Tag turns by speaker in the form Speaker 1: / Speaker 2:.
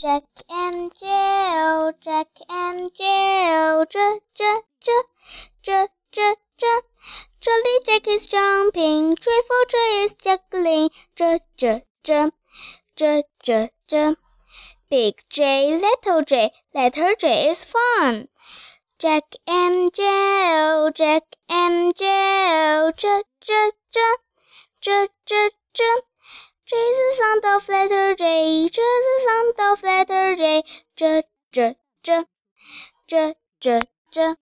Speaker 1: Jack and Jill, Jack and Jill, J J J J J J. Jolly Jack is jumping, joyful Joe is juggling, J J J J J J. Big J, little J, letter J is fun. Jack and Jill, Jack and Jill, J J J J J J. J is the sound of letter J. J of letter J, j. J. J. J. J. J.